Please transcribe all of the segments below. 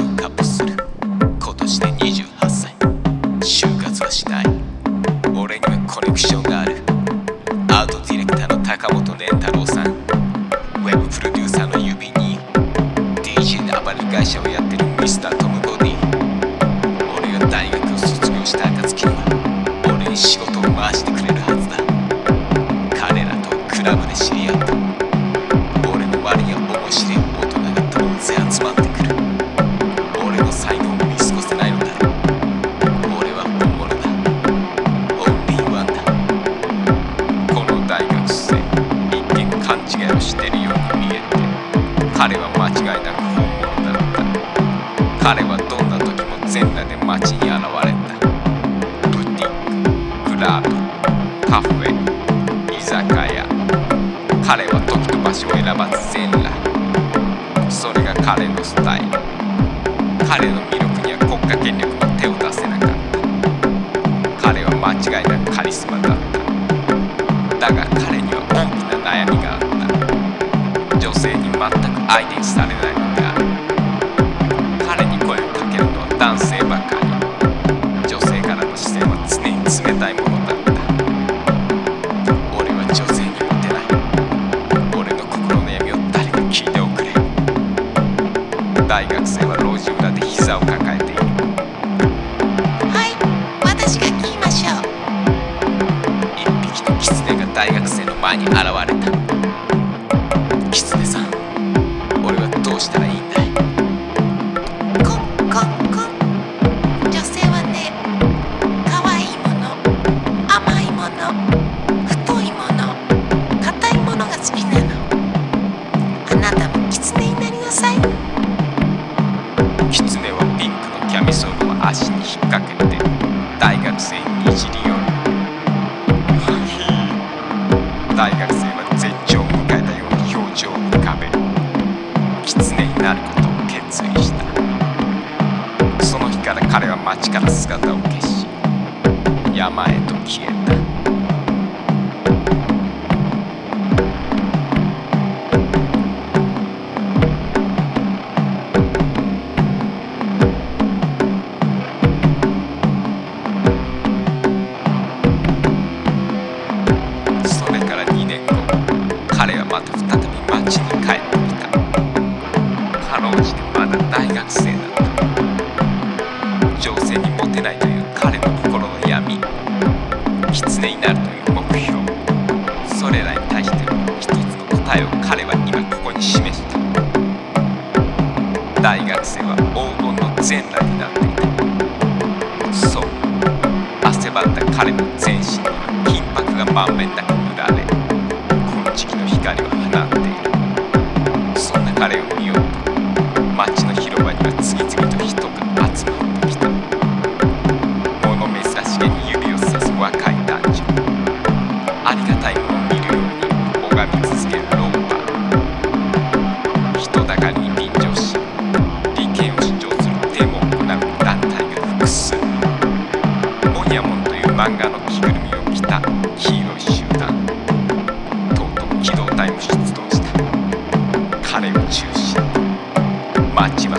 をカップする今年で28歳。就活はしない。俺にはコレクションがある。アートディレクターの高本蓮太郎さん。ウェブプロデューサーの指に。DJ で暴れ会社をやってるミスタートムボディ。俺が大学を卒業した暁には俺に仕事を回してくれるはずだ。彼らとクラブで知り合った。全裸で街に現れた。ブティッククラブカフェ居酒屋。彼は時と場所を選ばず全裸。それが彼のスタイル。彼の魅力には国家権力も手を出せなかった。彼は間違いなくカリスマだった。だが彼には大きな悩みがあった。女性に全く相手にされない。大学生。は大学生は絶頂を迎えたように表情を浮かべるキツネになることを決意した。その日から彼は町から姿を消し山へと消えた。かろうじてまだ大学生だ。った女性にモテないという彼の心の闇。狐になるという目標。それらに対しての一つの答えを彼は今ここに示した。大学生は黄金の全裸になっていた。そう。汗ばんだ彼の全身には金箔が満面なく塗られ金色の光を放っている。そんな彼を見よ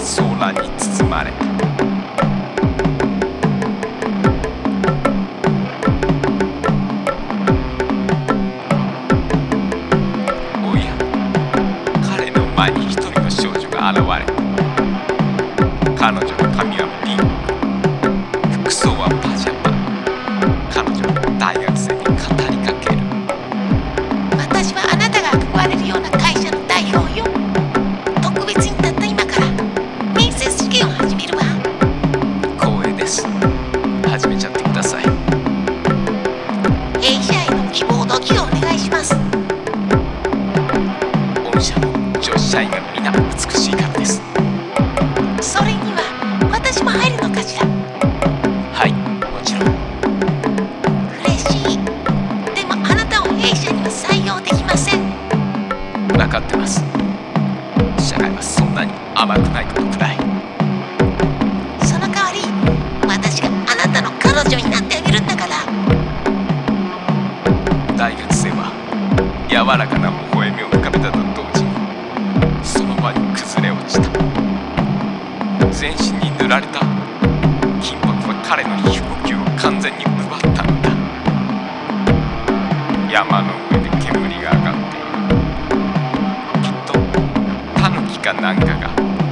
空に包まれ。たおや彼の前に一人の少女が現れた彼女の髪はピンク。服装はパジャマ。社員は皆美しいからです。それには私も入るのかしら？はいもちろん。嬉しい。でもあなたを弊社には採用できません。分かってます。彼の飛行機を完全に奪ったのだ。山の上で煙が上がっている。きっとタヌキかなんかが